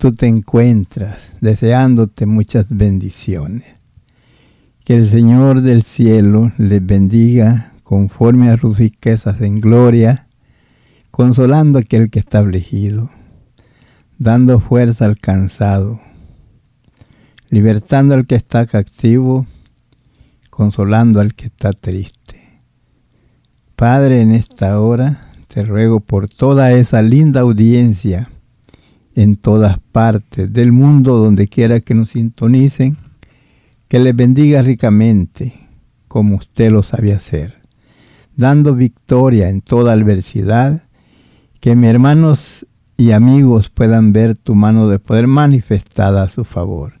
tú te encuentras, deseándote muchas bendiciones. Que el Señor del cielo les bendiga conforme a sus riquezas en gloria, consolando a aquel que está afligido, dando fuerza al cansado, libertando al que está cautivo, consolando al que está triste. Padre, en esta hora te ruego por toda esa linda audiencia en todas partes del mundo, donde quiera que nos sintonicen, que les bendiga ricamente, como usted lo sabe hacer, dando victoria en toda adversidad, que mis hermanos y amigos puedan ver tu mano de poder manifestada a su favor.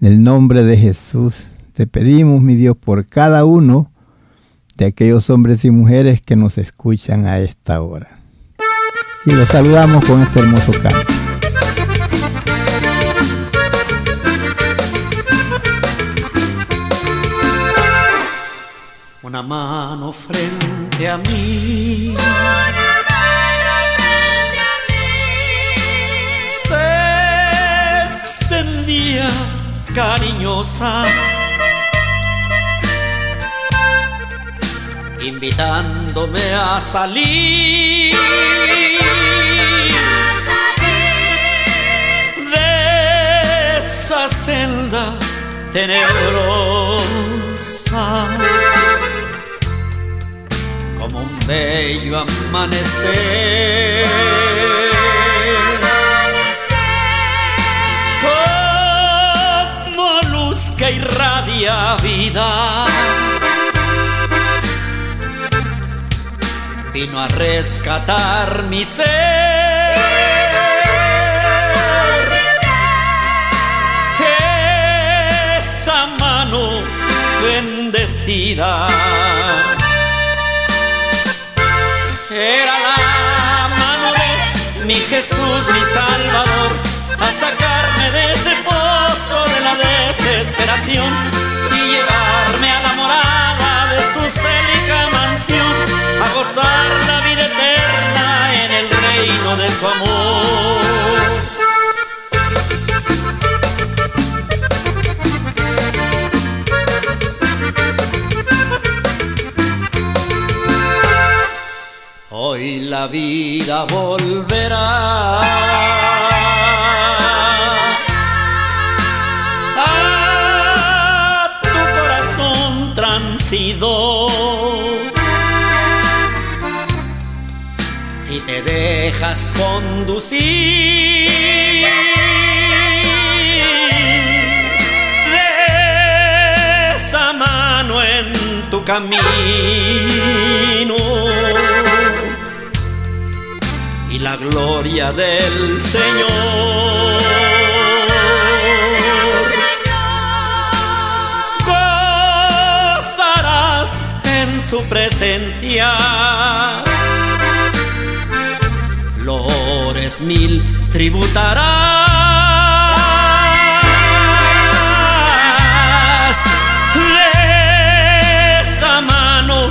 En el nombre de Jesús te pedimos, mi Dios, por cada uno de aquellos hombres y mujeres que nos escuchan a esta hora. Y los saludamos con este hermoso canto. Una mano frente a mí. Una mano frente a mí. Se extendía cariñosa, invitándome a salir. De esa senda tenebrosa bello amanecer. Como luz que irradia vida. Vino a rescatar mi ser. Esa mano bendecida era la mano de mi Jesús, mi Salvador, a sacarme de ese pozo de la desesperación y llevarme a la morada de su célica mansión, a gozar la vida eterna en el reino de su amor. Hoy la vida volverá. A tu corazón transido. Si te dejas conducir. de esa mano en tu camino la gloria del Señor. Su presencia. Lores mil tributarás de mano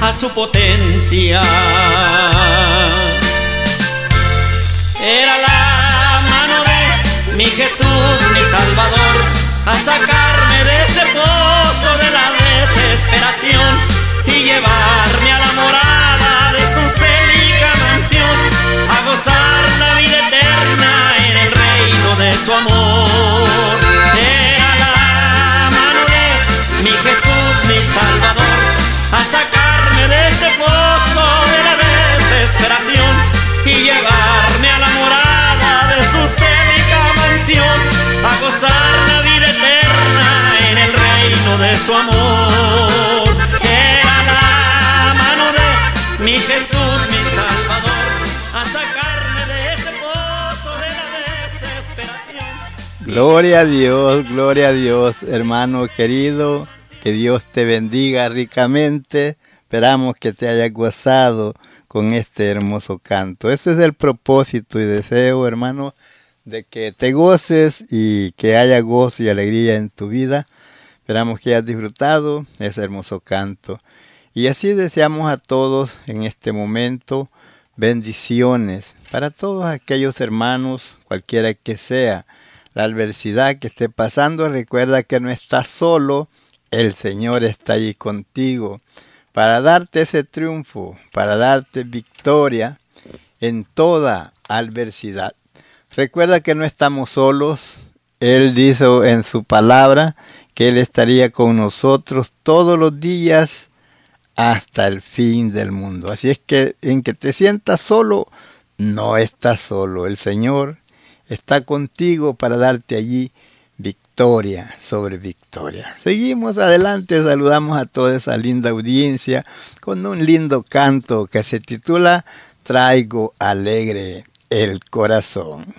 a su potencia. Era la mano de mi Jesús, mi Salvador, a sacarme de ese pozo de la desesperación y llevarme a la morada de su célica mansión, a gozar la vida eterna en el reino de su amor. Era la mano de mi Jesús, mi Salvador, a sacarme de ese pozo de la desesperación y llevarme a la morada de su célica mansión, a gozar la vida eterna en el reino de su amor. Era la mano de mi Jesús, mi Salvador, a sacarme de ese pozo de la desesperación. Gloria a Dios, gloria a Dios, hermano querido, que Dios te bendiga ricamente. Esperamos que te haya gozado con este hermoso canto. Ese es el propósito y deseo, hermano, de que te goces y que haya gozo y alegría en tu vida. Esperamos que hayas disfrutado ese hermoso canto. Y así deseamos a todos en este momento bendiciones para todos aquellos hermanos, cualquiera que sea la adversidad que esté pasando. Recuerda que no estás solo, el Señor está allí contigo para darte ese triunfo, para darte victoria en toda adversidad. Recuerda que no estamos solos. Él dijo en su palabra que Él estaría con nosotros todos los días hasta el fin del mundo. Así es que en que te sientas solo, no estás solo. El Señor está contigo para darte allí victoria sobre victoria. Seguimos adelante, saludamos a toda esa linda audiencia con un lindo canto que se titula Traigo alegre el corazón.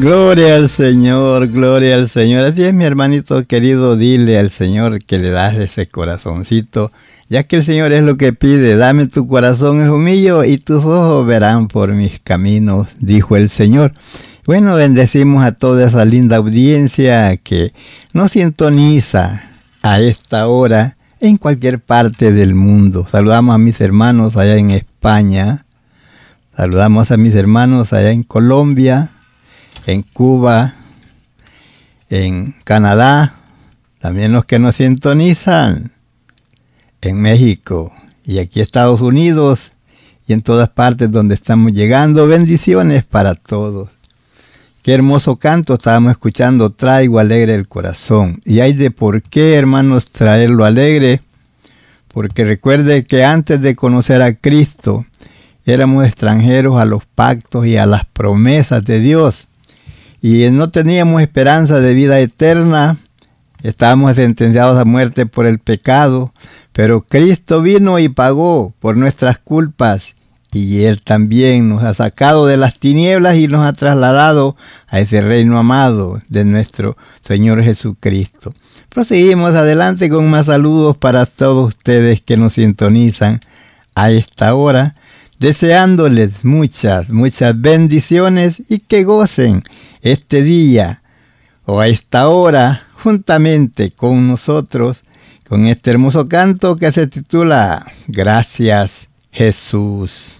Gloria al Señor, gloria al Señor. Así es, mi hermanito querido, dile al Señor que le das ese corazoncito, ya que el Señor es lo que pide. Dame tu corazón, es humillo, y tus ojos verán por mis caminos, dijo el Señor. Bueno, bendecimos a toda esa linda audiencia que nos sintoniza a esta hora en cualquier parte del mundo. Saludamos a mis hermanos allá en España, saludamos a mis hermanos allá en Colombia, en Cuba, en Canadá, también los que nos sintonizan en México y aquí Estados Unidos y en todas partes donde estamos llegando. Bendiciones para todos. Qué hermoso canto estábamos escuchando, traigo alegre el corazón. Y hay de por qué, hermanos, traerlo alegre, porque recuerde que antes de conocer a Cristo éramos extranjeros a los pactos y a las promesas de Dios y no teníamos esperanza de vida eterna, estábamos sentenciados a muerte por el pecado, pero Cristo vino y pagó por nuestras culpas y Él también nos ha sacado de las tinieblas y nos ha trasladado a ese reino amado de nuestro Señor Jesucristo. Proseguimos adelante con más saludos para todos ustedes que nos sintonizan a esta hora, deseándoles muchas, muchas bendiciones y que gocen este día o a esta hora juntamente con nosotros con este hermoso canto que se titula Gracias Jesús.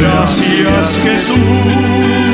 Gracias Jesús.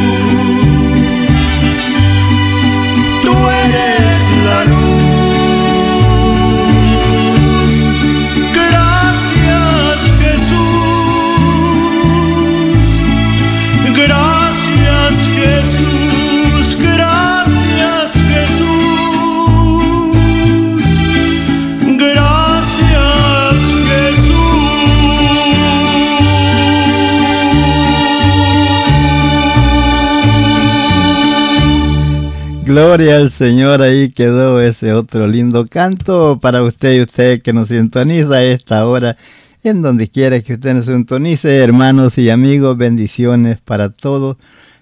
Gloria al Señor, ahí quedó ese otro lindo canto para usted y usted que nos sintoniza a esta hora, en donde quiera que usted nos sintonice, hermanos y amigos, bendiciones para todos.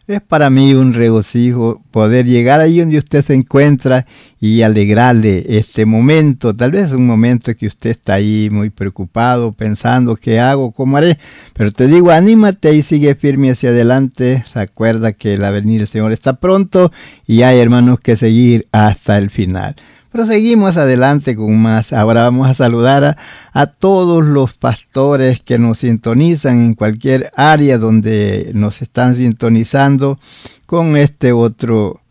Es para mí un regocijo poder llegar ahí donde usted se encuentra y alegrarle este momento. Tal vez un momento que usted está ahí muy preocupado, pensando qué hago, cómo haré. Pero te digo, anímate y sigue firme hacia adelante. Recuerda que la venida del Señor está pronto y hay hermanos que seguir hasta el final. Proseguimos adelante con más. Ahora vamos a saludar a, a, todos los pastores que nos sintonizan en cualquier área donde nos están sintonizando con este otro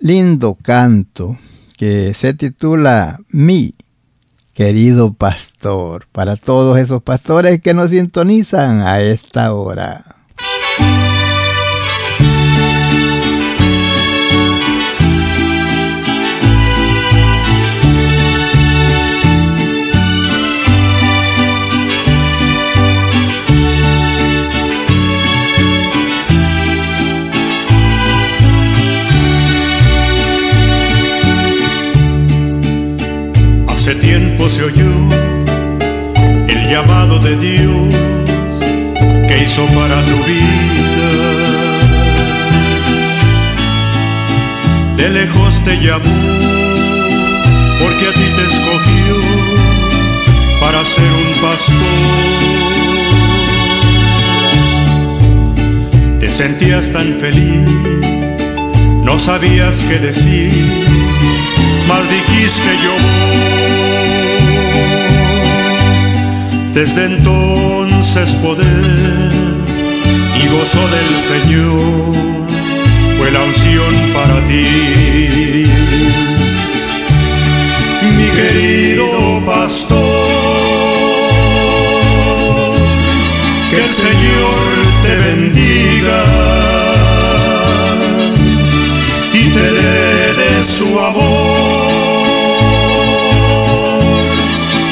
lindo canto que se titula Mi, querido pastor, para todos esos pastores que nos sintonizan a esta hora. Hace tiempo se oyó el llamado de Dios que hizo para tu vida. De lejos te llamó porque a ti te escogió para ser un pastor. Te sentías tan feliz, no sabías qué decir, mas dijiste yo. Desde entonces poder y gozo del Señor fue la unción para ti. Mi querido pastor, que el Señor te bendiga y te dé de su amor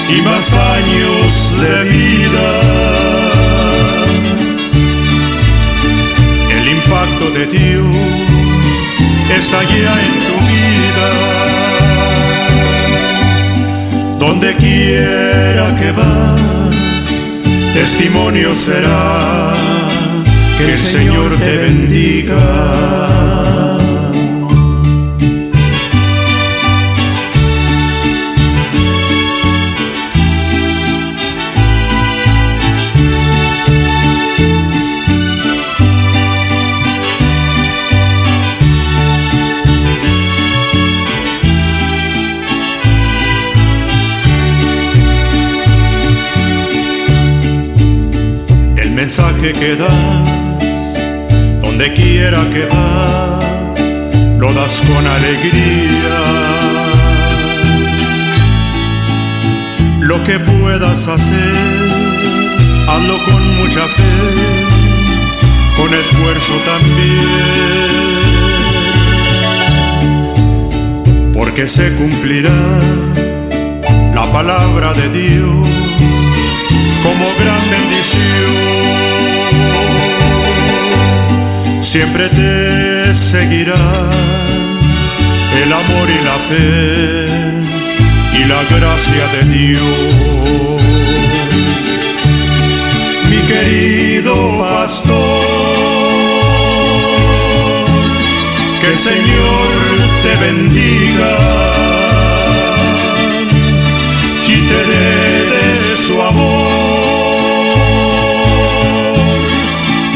y más años de vida. El impacto de Dios está ya en tu vida. Donde quiera que vas, testimonio será que el Señor te bendiga. Que das, donde quiera que vas, lo das con alegría. Lo que puedas hacer, hazlo con mucha fe, con esfuerzo también. Porque se cumplirá la palabra de Dios como gran bendición. Siempre te seguirá el amor y la fe y la gracia de Dios. Mi querido pastor, que el Señor te bendiga y te dé su amor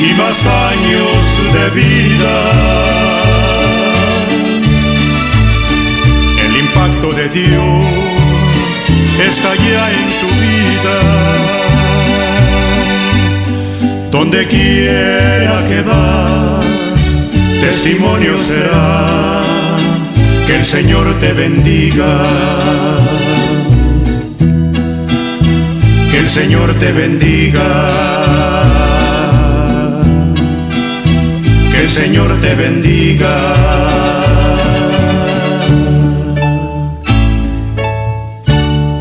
y más años de vida. El impacto de Dios está ya en tu vida. Donde quiera que vas, testimonio será que el Señor te bendiga. Que el Señor te bendiga. El Señor te bendiga.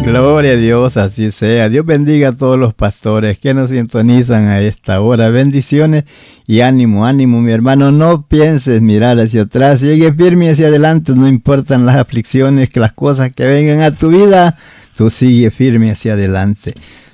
Gloria a Dios, así sea. Dios bendiga a todos los pastores que nos sintonizan a esta hora. Bendiciones y ánimo, ánimo, mi hermano. No pienses mirar hacia atrás, sigue firme hacia adelante. No importan las aflicciones, que las cosas que vengan a tu vida, tú sigue firme hacia adelante.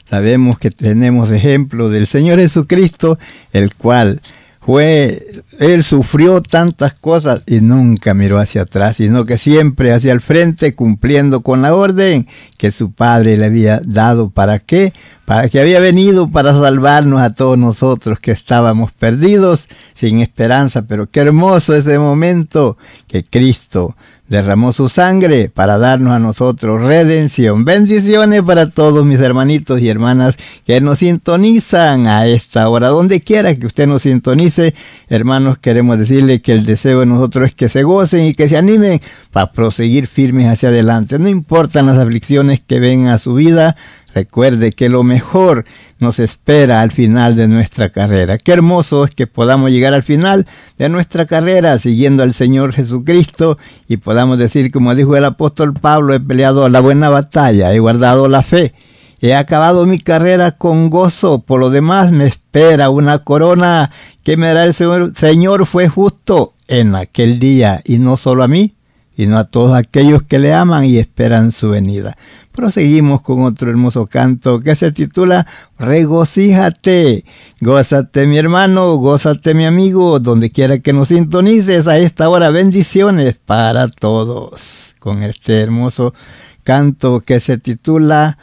Sabemos que tenemos ejemplo del Señor Jesucristo, el cual fue, él sufrió tantas cosas y nunca miró hacia atrás, sino que siempre hacia el frente, cumpliendo con la orden que su padre le había dado. ¿Para qué? Para que había venido para salvarnos a todos nosotros que estábamos perdidos, sin esperanza. Pero qué hermoso ese momento que Cristo derramó su sangre para darnos a nosotros redención. Bendiciones para todos mis hermanitos y hermanas que nos sintonizan a esta hora. Donde quiera que usted nos sintonice, hermanos, queremos decirle que el deseo de nosotros es que se gocen y que se animen para proseguir firmes hacia adelante. No importan las aflicciones que vengan a su vida, Recuerde que lo mejor nos espera al final de nuestra carrera. Qué hermoso es que podamos llegar al final de nuestra carrera siguiendo al Señor Jesucristo y podamos decir, como dijo el apóstol Pablo, he peleado la buena batalla, he guardado la fe. He acabado mi carrera con gozo, por lo demás me espera una corona que me dará el Señor. Señor fue justo en aquel día, y no solo a mí, sino a todos aquellos que le aman y esperan su venida. Proseguimos con otro hermoso canto que se titula Regocíjate. Gózate mi hermano, gózate mi amigo, donde quiera que nos sintonices a esta hora. Bendiciones para todos. Con este hermoso canto que se titula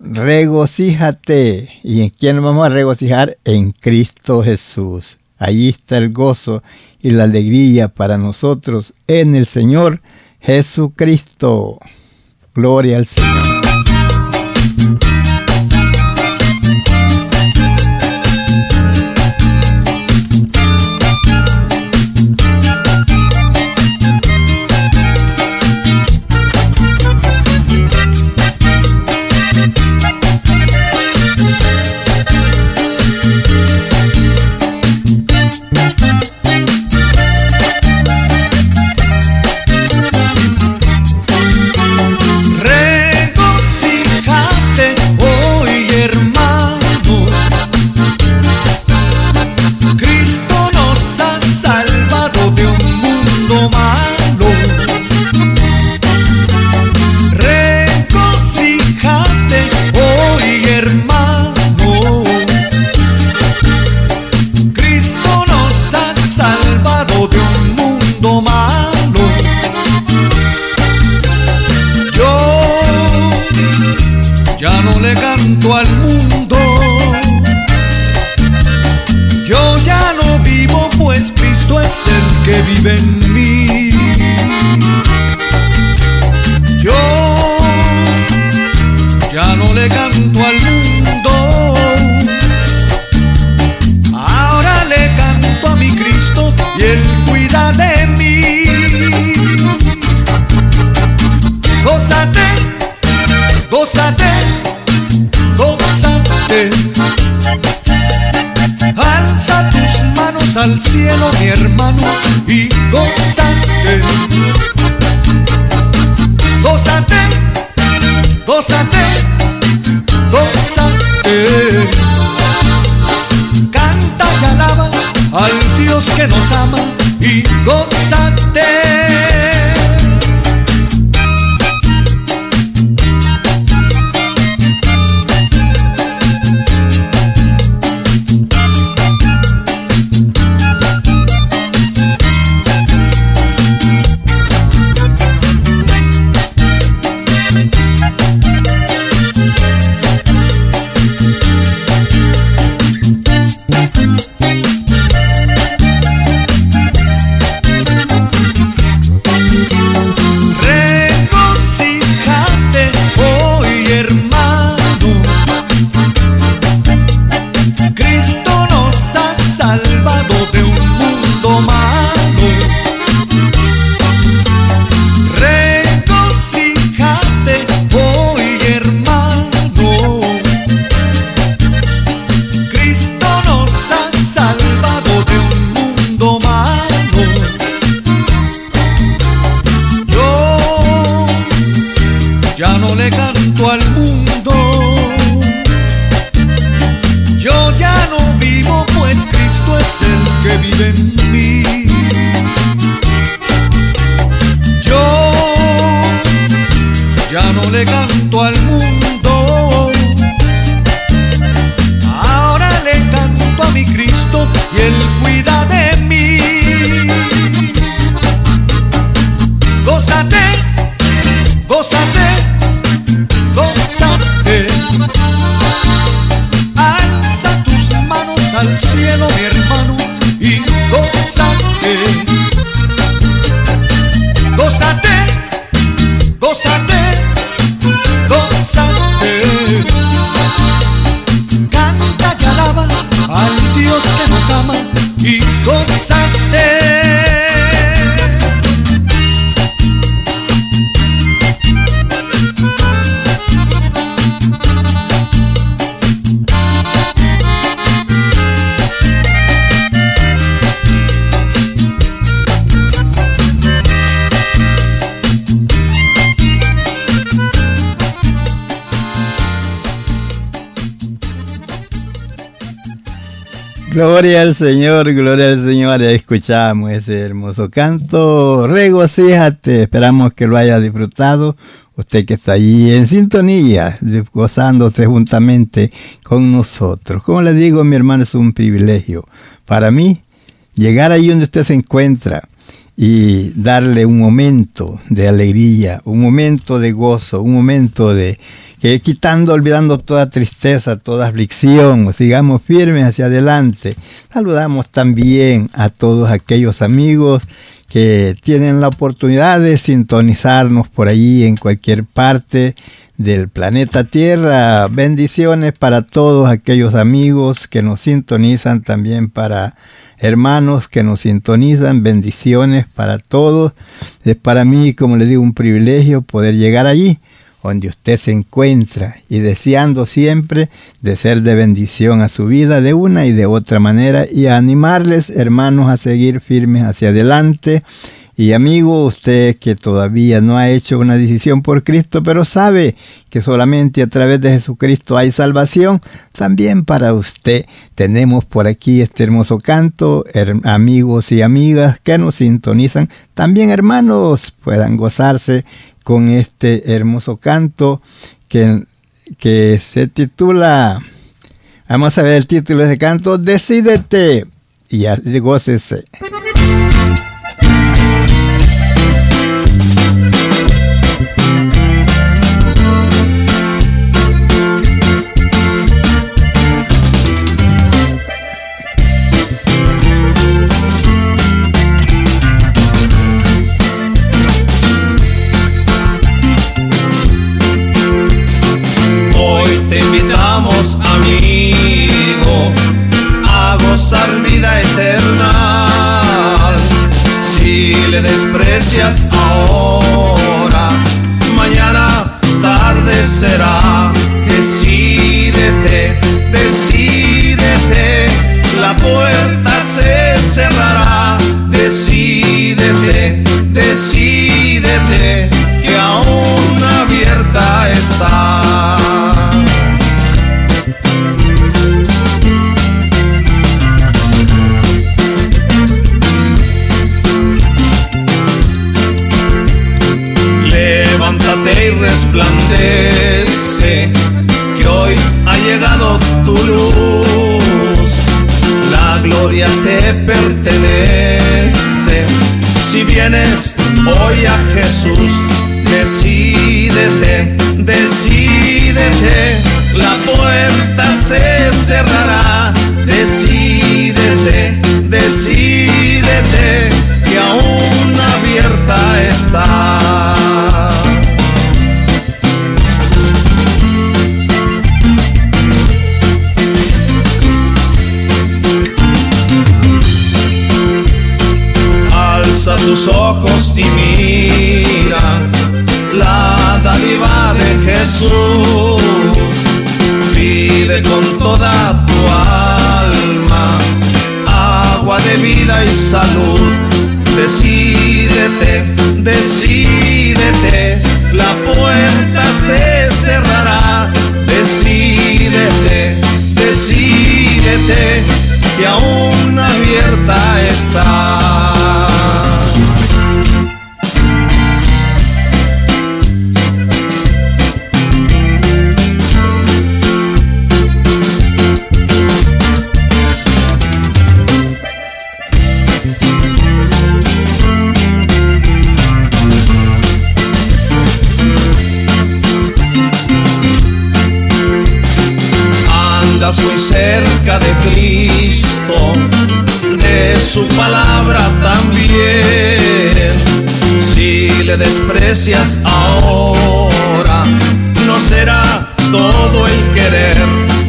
Regocíjate. ¿Y en quién vamos a regocijar? En Cristo Jesús. Allí está el gozo y la alegría para nosotros en el Señor Jesucristo. Gloria al Señor. Cristo es el que vive en mí. Que. Gloria al Señor, gloria al Señor. Escuchamos ese hermoso canto. Regocíjate. Esperamos que lo haya disfrutado. Usted que está allí en sintonía, gozándose juntamente con nosotros. Como le digo, mi hermano, es un privilegio para mí llegar ahí donde usted se encuentra y darle un momento de alegría, un momento de gozo, un momento de que quitando, olvidando toda tristeza, toda aflicción, sigamos firmes hacia adelante. Saludamos también a todos aquellos amigos que tienen la oportunidad de sintonizarnos por allí en cualquier parte del planeta Tierra. Bendiciones para todos aquellos amigos que nos sintonizan, también para hermanos que nos sintonizan. Bendiciones para todos. Es para mí, como les digo, un privilegio poder llegar allí donde usted se encuentra y deseando siempre de ser de bendición a su vida de una y de otra manera y a animarles hermanos a seguir firmes hacia adelante. Y amigo, usted que todavía no ha hecho una decisión por Cristo, pero sabe que solamente a través de Jesucristo hay salvación, también para usted tenemos por aquí este hermoso canto, amigos y amigas que nos sintonizan, también hermanos puedan gozarse con este hermoso canto que, que se titula, vamos a ver el título de ese canto, Decídete y gócese. Ahora, que hoy ha llegado tu luz, la gloria te pertenece. Si vienes hoy a Jesús, decídete, decídete, la puerta se cerrará, decídete, Le desprecias ahora, no será todo el querer.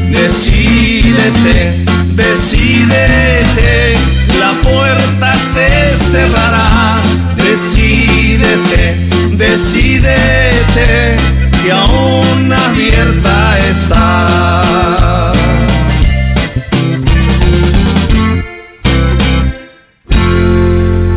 Decídete, decídete, la puerta se cerrará. Decídete, decídete, que aún abierta está.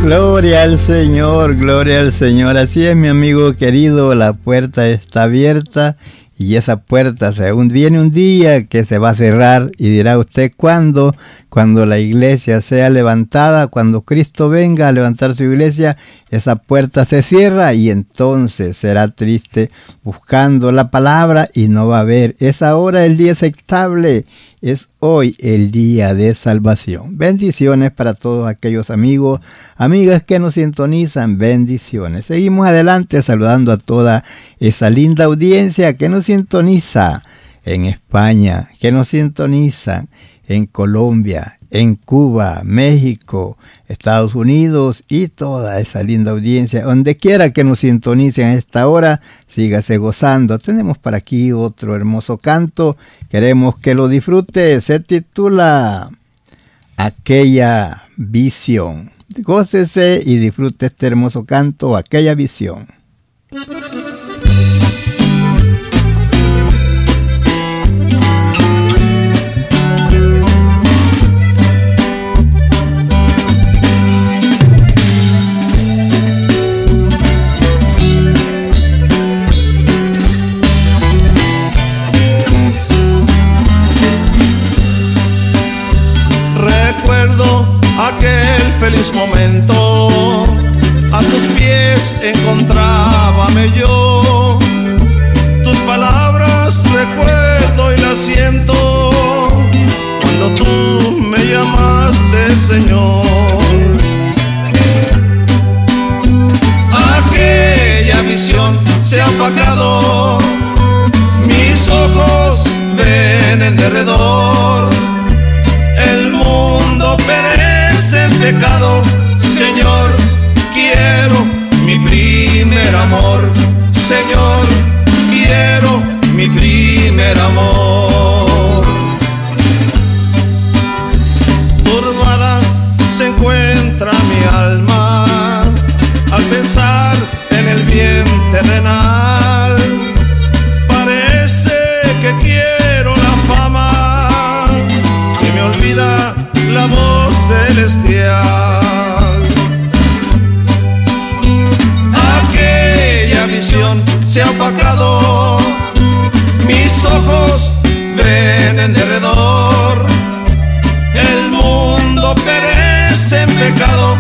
Gloria al Señor, gloria al Señor. Así es, mi amigo querido, la puerta está abierta y esa puerta se un, viene un día que se va a cerrar y dirá usted cuándo, cuando la iglesia sea levantada, cuando Cristo venga a levantar su iglesia, esa puerta se cierra y entonces será triste buscando la palabra y no va a haber. Es ahora el día aceptable, es hoy el día de salvación. Bendiciones para todos aquellos amigos, amigas que nos sintonizan, bendiciones. Seguimos adelante saludando a toda esa linda audiencia que nos sintoniza en España, que nos sintoniza en Colombia, en Cuba, México, Estados Unidos y toda esa linda audiencia. Donde quiera que nos sintonicen a esta hora, sígase gozando. Tenemos para aquí otro hermoso canto. Queremos que lo disfrute. Se titula Aquella visión. Gócese y disfrute este hermoso canto, Aquella visión. Feliz momento, a tus pies encontrábame yo. Tus palabras recuerdo y las siento cuando tú me llamaste Señor. Aquella visión se ha apagado, mis ojos ven en derredor pecado, Señor, quiero mi primer amor, Señor, quiero mi primer amor. Turbada se encuentra mi alma al pensar en el bien terrenal. Celestial. Aquella visión se ha apagado, mis ojos ven en derredor. El mundo perece en pecado,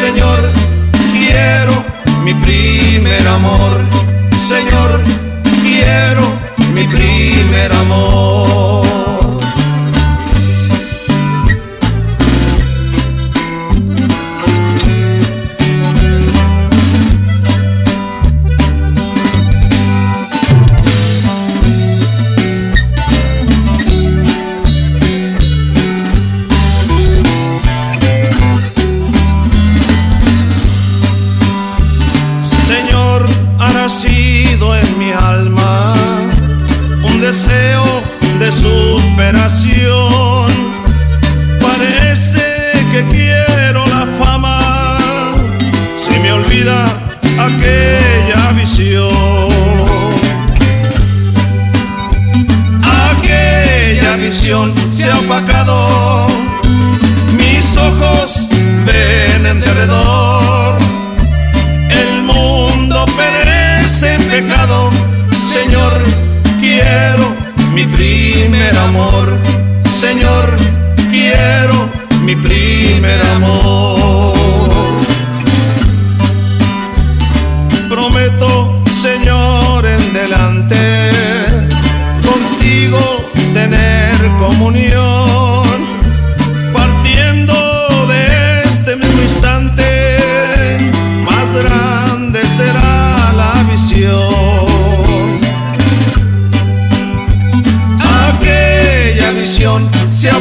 Señor, quiero mi primer amor. Señor, quiero mi primer amor. En mi alma un deseo de superación. Parece que quiero la fama, si me olvida aquella visión. Aquella visión se ha opacado, mis ojos ven en derredor. Mi primer amor. Señor, quiero mi primer amor. Prometo, Señor, en delante, contigo tener comunión se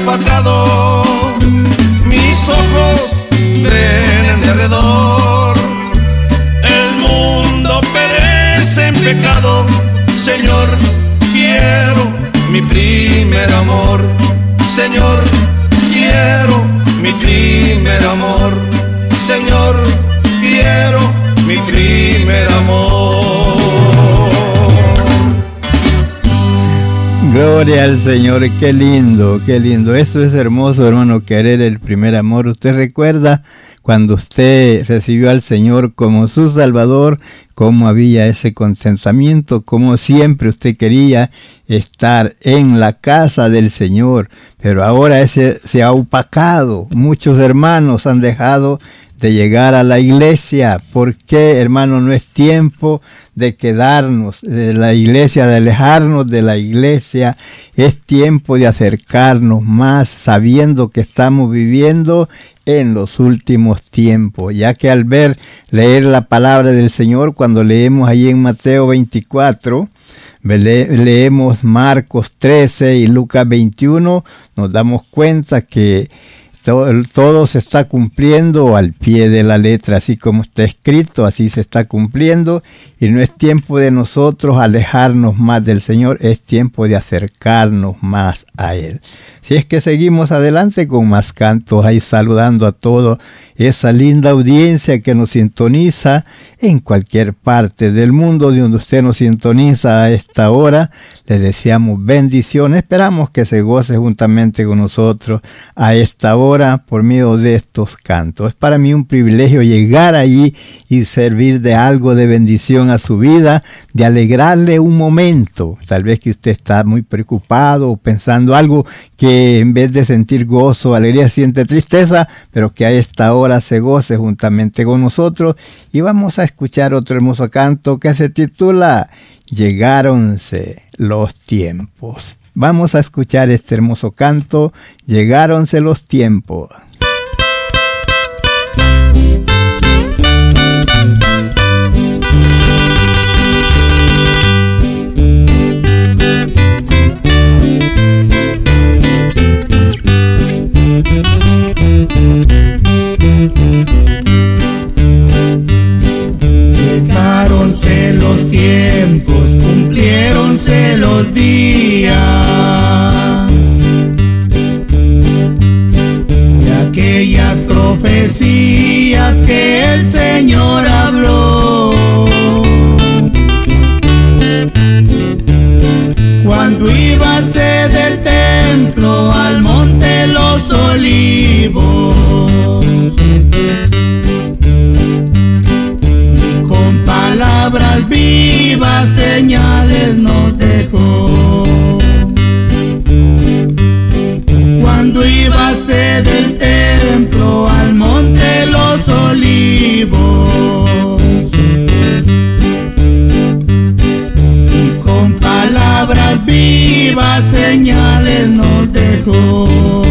mis ojos ven en derredor. El mundo perece en pecado, Señor, quiero mi primer amor. Señor, quiero mi primer amor. Señor, quiero mi primer amor. Gloria al Señor, qué lindo, qué lindo. Eso es hermoso, hermano, querer el primer amor. Usted recuerda cuando usted recibió al Señor como su Salvador, cómo había ese contentamiento, cómo siempre usted quería estar en la casa del Señor. Pero ahora ese se ha opacado. Muchos hermanos han dejado de llegar a la iglesia. ¿Por qué, hermano? No es tiempo de quedarnos de la iglesia, de alejarnos de la iglesia. Es tiempo de acercarnos más sabiendo que estamos viviendo en los últimos tiempos, ya que al ver leer la palabra del Señor, cuando leemos ahí en Mateo 24, le- leemos Marcos 13 y Lucas 21, nos damos cuenta que to- todo se está cumpliendo al pie de la letra, así como está escrito, así se está cumpliendo, y no es tiempo de nosotros alejarnos más del Señor, es tiempo de acercarnos más a Él. Si es que seguimos adelante con más cantos, ahí saludando a toda esa linda audiencia que nos sintoniza en cualquier parte del mundo de donde usted nos sintoniza a esta hora. Les deseamos bendiciones. Esperamos que se goce juntamente con nosotros a esta hora por medio de estos cantos. Es para mí un privilegio llegar allí y servir de algo de bendición a su vida, de alegrarle un momento. Tal vez que usted está muy preocupado o pensando algo que en vez de sentir gozo, alegría, siente tristeza, pero que a esta hora se goce juntamente con nosotros. Y vamos a escuchar otro hermoso canto que se titula Llegáronse los tiempos. Vamos a escuchar este hermoso canto, Llegáronse los tiempos. Llegaronse los tiempos, cumpliéronse los días. De aquellas profecías que el Señor habló. Cuando íbase del templo al monte los olivos. Vivas señales nos dejó. Cuando íbase del templo al monte los olivos. Y con palabras vivas señales nos dejó.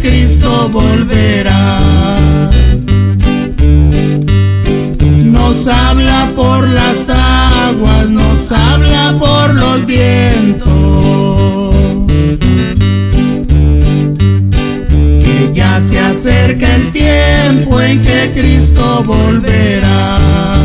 Cristo volverá. Nos habla por las aguas, nos habla por los vientos. Que ya se acerca el tiempo en que Cristo volverá.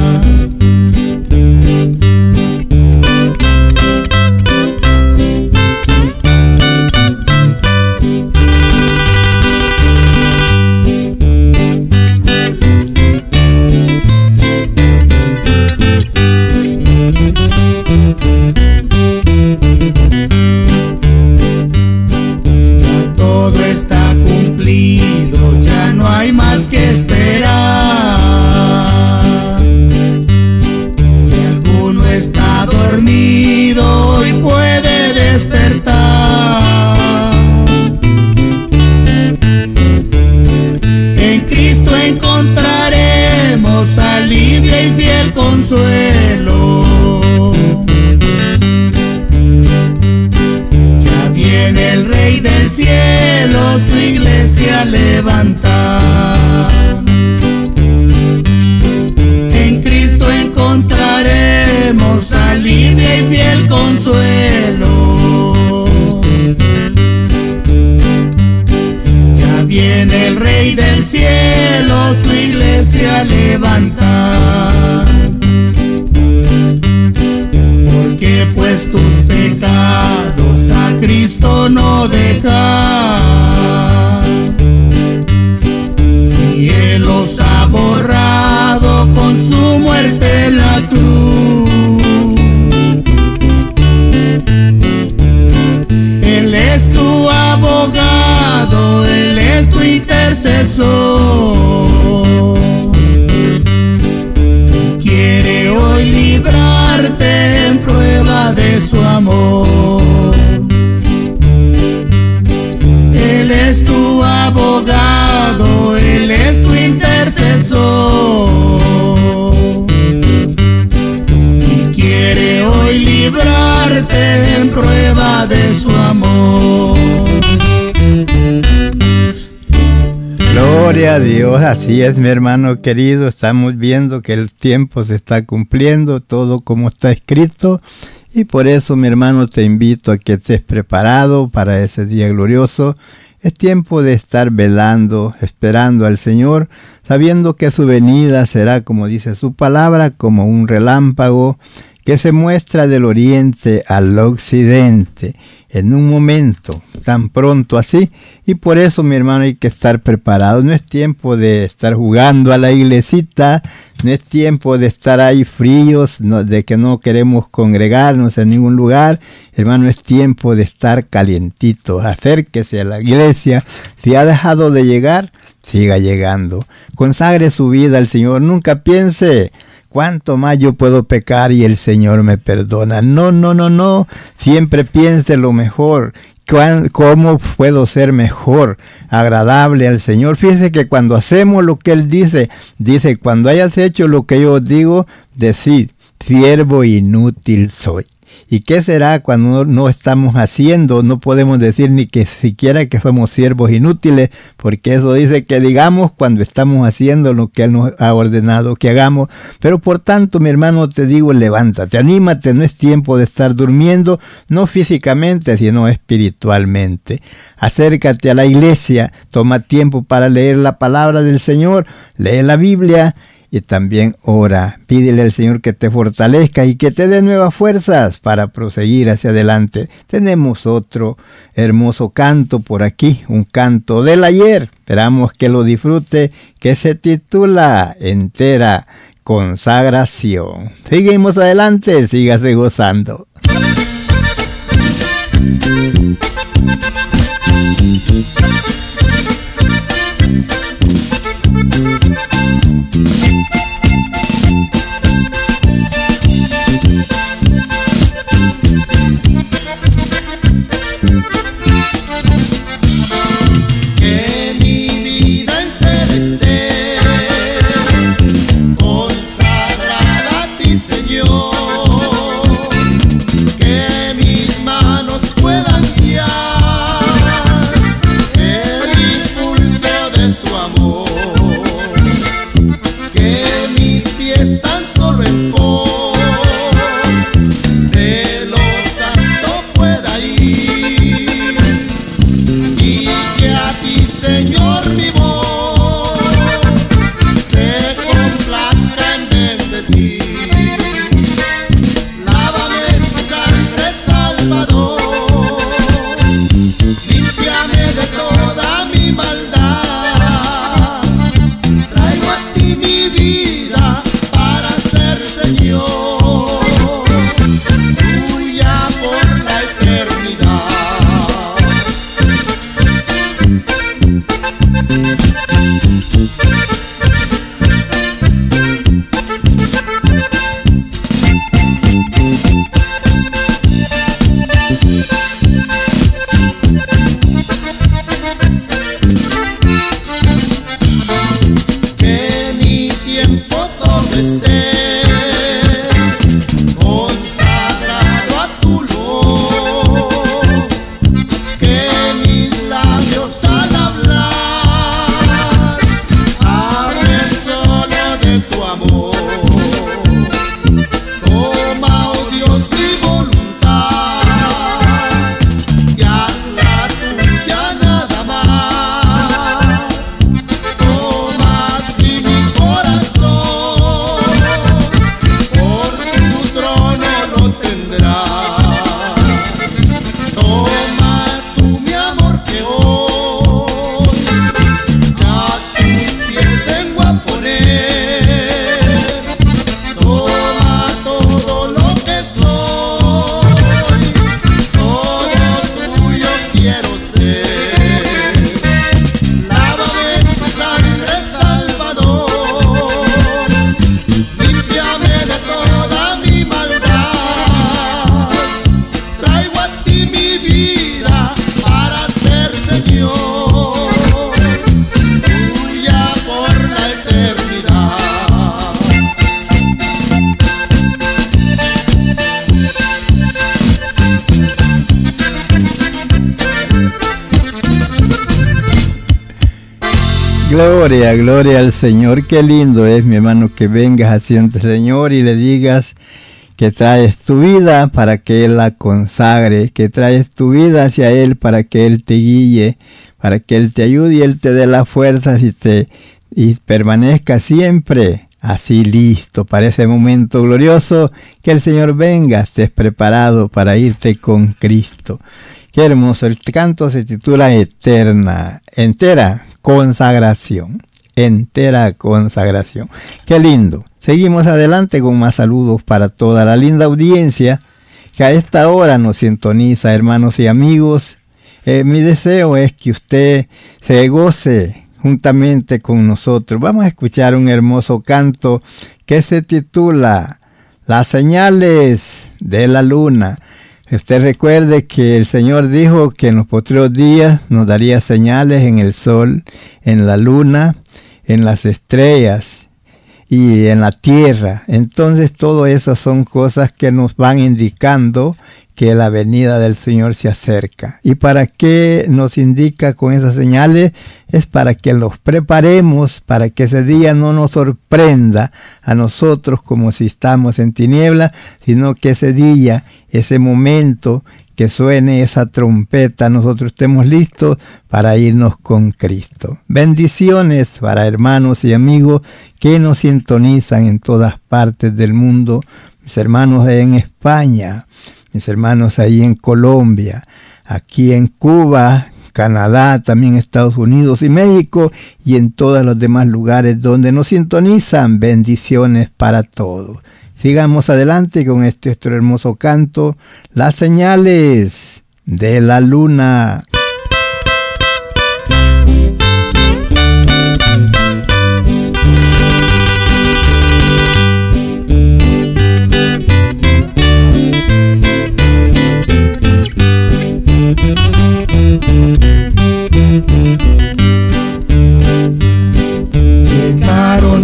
Prueba de su amor. Gloria a Dios, así es mi hermano querido, estamos viendo que el tiempo se está cumpliendo, todo como está escrito, y por eso mi hermano te invito a que estés preparado para ese día glorioso. Es tiempo de estar velando, esperando al Señor, sabiendo que su venida será, como dice su palabra, como un relámpago que se muestra del oriente al occidente en un momento, tan pronto así, y por eso mi hermano hay que estar preparado. No es tiempo de estar jugando a la iglesita, no es tiempo de estar ahí fríos, no- de que no queremos congregarnos en ningún lugar, hermano, es tiempo de estar calientitos. Acérquese a la iglesia, si ha dejado de llegar, siga llegando. Consagre su vida al Señor, nunca piense ¿Cuánto más yo puedo pecar y el Señor me perdona? No, no, no, no. Siempre piense lo mejor. ¿Cuán- ¿Cómo puedo ser mejor, agradable al Señor? Fíjese que cuando hacemos lo que Él dice, dice, cuando hayas hecho lo que yo digo, decid, siervo inútil soy. ¿Y qué será cuando no estamos haciendo? No podemos decir ni que siquiera que somos siervos inútiles, porque eso dice que digamos cuando estamos haciendo lo que Él nos ha ordenado que hagamos. Pero por tanto, mi hermano, te digo, levántate, anímate, no es tiempo de estar durmiendo, no físicamente, sino espiritualmente. Acércate a la iglesia, toma tiempo para leer la palabra del Señor, lee la Biblia, y también ora. Pídele al Señor que te fortalezca y que te dé nuevas fuerzas para proseguir hacia adelante. Tenemos otro hermoso canto por aquí, un canto del ayer. Esperamos que lo disfrute, que se titula Entera Consagración. Seguimos adelante, sígase gozando. Gloria, gloria al Señor. Qué lindo es, mi hermano, que vengas hacia el Señor y le digas que traes tu vida para que Él la consagre, que traes tu vida hacia Él para que Él te guíe, para que Él te ayude y Él te dé las fuerzas y te y permanezca siempre así listo para ese momento glorioso que el Señor venga, estés preparado para irte con Cristo. Qué hermoso, el canto se titula Eterna, entera consagración, entera consagración. Qué lindo. Seguimos adelante con más saludos para toda la linda audiencia que a esta hora nos sintoniza, hermanos y amigos. Eh, mi deseo es que usted se goce juntamente con nosotros. Vamos a escuchar un hermoso canto que se titula Las señales de la luna. Usted recuerde que el Señor dijo que en los postreros días nos daría señales en el sol, en la luna, en las estrellas y en la tierra. Entonces todo eso son cosas que nos van indicando que la venida del Señor se acerca. ¿Y para qué nos indica con esas señales? Es para que los preparemos, para que ese día no nos sorprenda a nosotros como si estamos en tiniebla, sino que ese día, ese momento que suene esa trompeta, nosotros estemos listos para irnos con Cristo. Bendiciones para hermanos y amigos que nos sintonizan en todas partes del mundo, mis hermanos en España, mis hermanos ahí en Colombia, aquí en Cuba, Canadá, también Estados Unidos y México y en todos los demás lugares donde nos sintonizan. Bendiciones para todos. Sigamos adelante con este, este hermoso canto, las señales de la luna.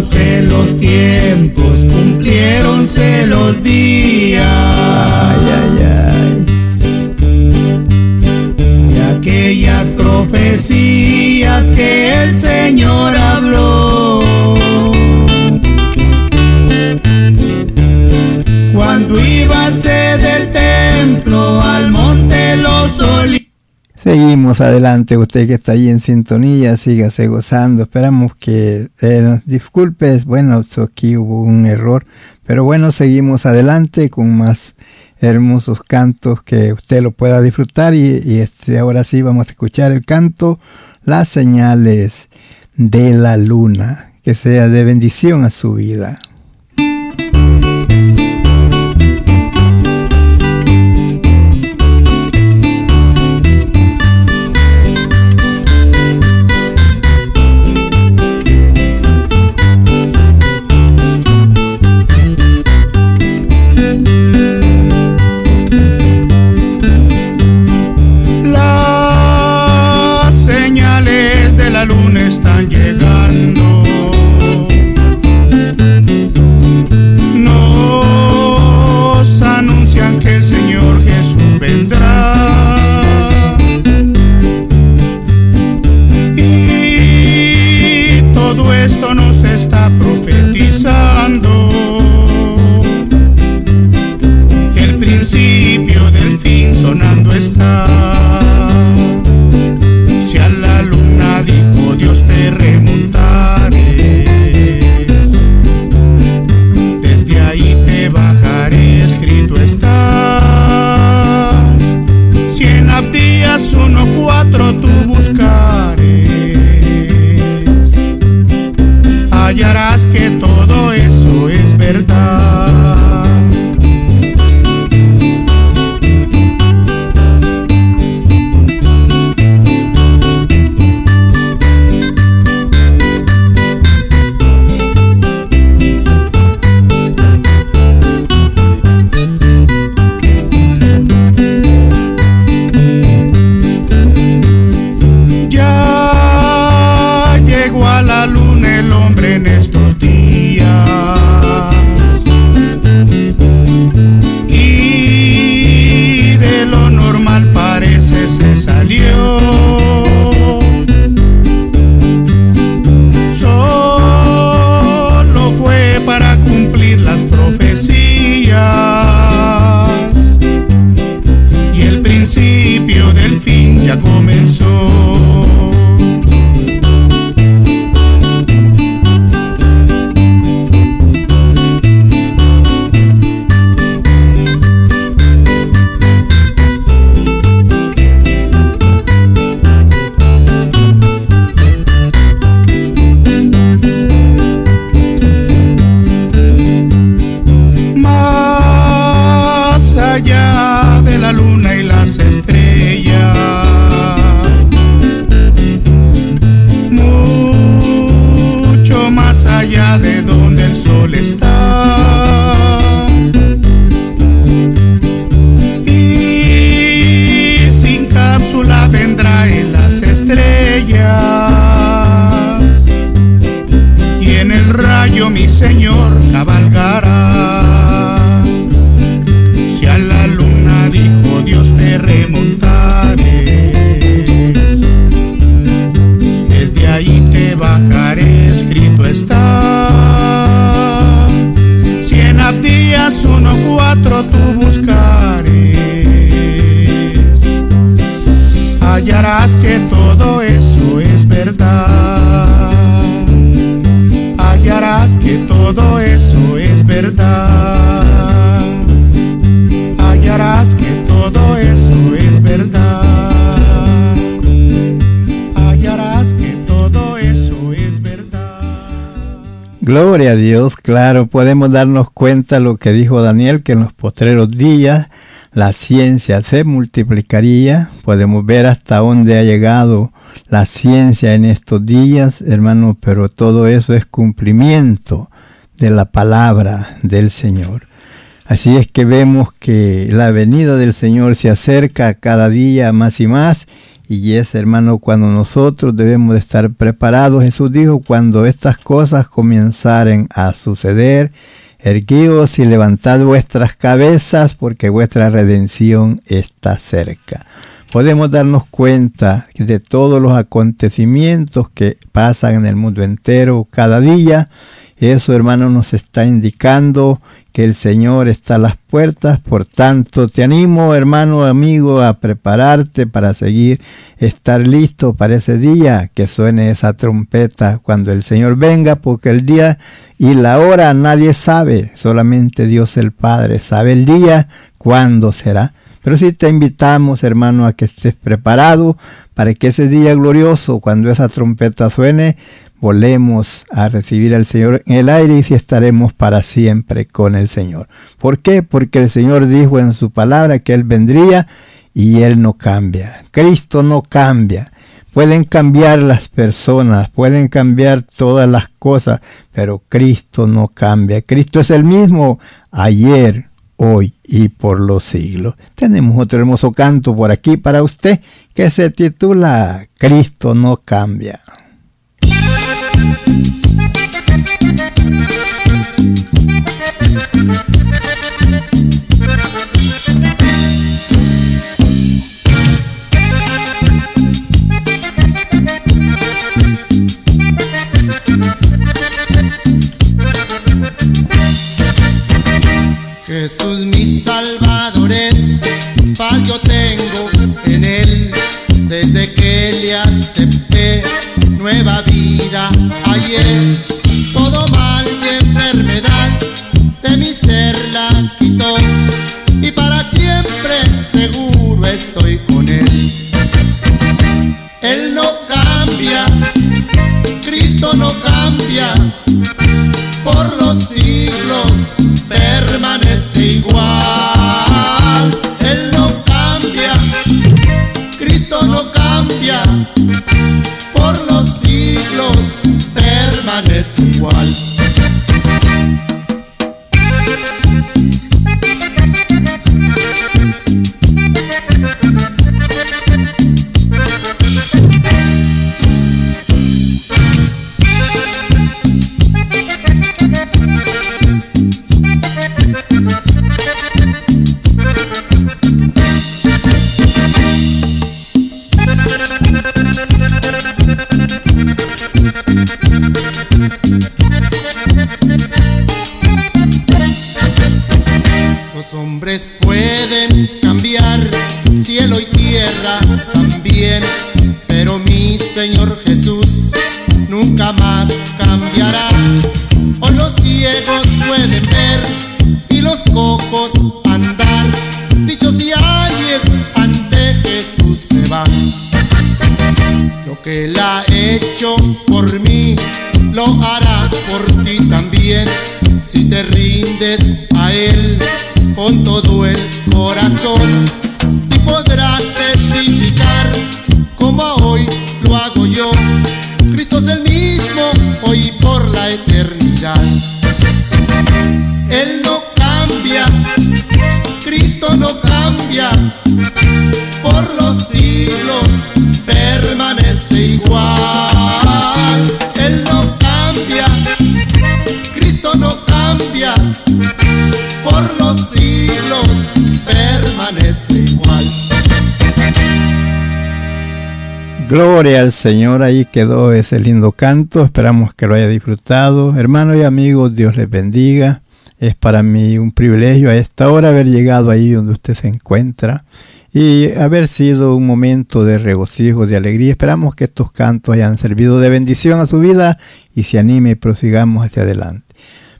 Llegaronse los tiempos, cumpliéronse los días. Ay, ay, ay. Y aquellas profecías que el Señor habló. Cuando íbase del templo al monte los olivos. Seguimos adelante, usted que está ahí en sintonía, sígase gozando. Esperamos que eh, nos disculpe, bueno, aquí hubo un error, pero bueno, seguimos adelante con más hermosos cantos que usted lo pueda disfrutar y, y este, ahora sí vamos a escuchar el canto Las señales de la luna, que sea de bendición a su vida. troto Señor cabalgará. Si a la luna dijo Dios te remontares, desde ahí te bajaré, escrito está. Si en Abdías 1.4 tú buscares, hallarás que todo eso es verdad. Que todo eso es verdad hallarás que todo eso es verdad. Hallarás que todo eso es verdad. Gloria a Dios, claro, podemos darnos cuenta lo que dijo Daniel, que en los postreros días la ciencia se multiplicaría. Podemos ver hasta dónde ha llegado la ciencia en estos días, hermanos, pero todo eso es cumplimiento de la palabra del Señor. Así es que vemos que la venida del Señor se acerca cada día más y más y es, hermano, cuando nosotros debemos de estar preparados. Jesús dijo, cuando estas cosas comenzaren a suceder, erguíos y levantad vuestras cabezas porque vuestra redención está cerca. Podemos darnos cuenta de todos los acontecimientos que pasan en el mundo entero cada día. Eso, hermano, nos está indicando que el Señor está a las puertas. Por tanto, te animo, hermano, amigo, a prepararte para seguir, estar listo para ese día que suene esa trompeta cuando el Señor venga, porque el día y la hora nadie sabe, solamente Dios el Padre sabe el día, cuándo será. Pero sí te invitamos, hermano, a que estés preparado para que ese día glorioso, cuando esa trompeta suene, volemos a recibir al Señor en el aire y estaremos para siempre con el Señor. ¿Por qué? Porque el Señor dijo en su palabra que Él vendría y Él no cambia. Cristo no cambia. Pueden cambiar las personas, pueden cambiar todas las cosas, pero Cristo no cambia. Cristo es el mismo ayer, hoy y por los siglos. Tenemos otro hermoso canto por aquí para usted que se titula Cristo no cambia. Jesús mi Salvador es, paz yo tengo en Él, desde que le acepté nueva vida ayer. Todo mal y enfermedad de mi ser la quitó y para siempre seguro estoy con Él. Él no cambia, Cristo no cambia, por los siglos permanece igual. Él no cambia, Cristo no cambia, por los siglos permanece igual. Al Señor, ahí quedó ese lindo canto, esperamos que lo haya disfrutado. Hermanos y amigos, Dios les bendiga. Es para mí un privilegio a esta hora haber llegado ahí donde usted se encuentra y haber sido un momento de regocijo, de alegría. Esperamos que estos cantos hayan servido de bendición a su vida y se anime y prosigamos hacia adelante.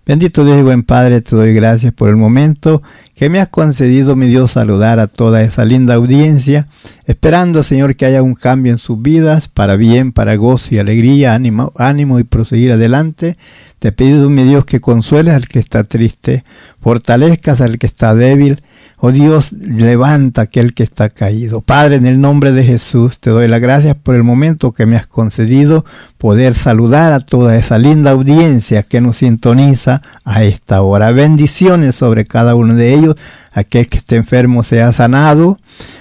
Bendito Dios y buen Padre, te doy gracias por el momento que me has concedido, mi Dios, saludar a toda esa linda audiencia, esperando, Señor, que haya un cambio en sus vidas, para bien, para gozo y alegría, ánimo, y proseguir adelante. Te pido, mi Dios, que consueles al que está triste, fortalezcas al que está débil, Oh Dios, levanta aquel que está caído. Padre, en el nombre de Jesús, te doy las gracias por el momento que me has concedido poder saludar a toda esa linda audiencia que nos sintoniza a esta hora. Bendiciones sobre cada uno de ellos. Aquel que esté enfermo sea sanado.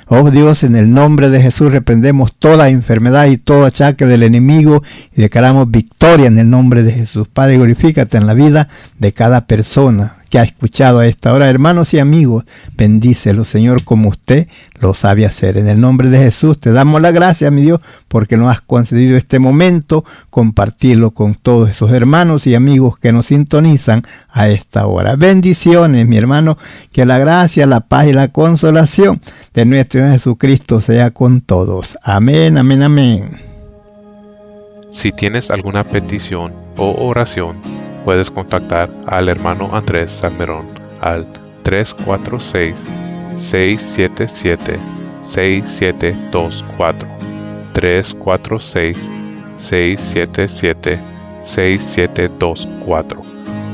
Oh Dios, en el nombre de Jesús reprendemos toda enfermedad y todo achaque del enemigo y declaramos victoria en el nombre de Jesús. Padre, glorifícate en la vida de cada persona que ha escuchado a esta hora. Hermanos y amigos, bendícelo, Señor, como usted lo sabe hacer. En el nombre de Jesús te damos la gracia, mi Dios, porque nos has concedido este momento, compartirlo con todos esos hermanos y amigos que nos sintonizan a esta hora. Bendiciones, mi hermano, que la gracia, la paz y la consolación de nuestro Señor Jesucristo sea con todos. Amén, amén, amén. Si tienes alguna petición o oración, puedes contactar al hermano Andrés Salmerón al 346-677-6724. 346-677-6724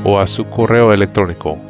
o a su correo electrónico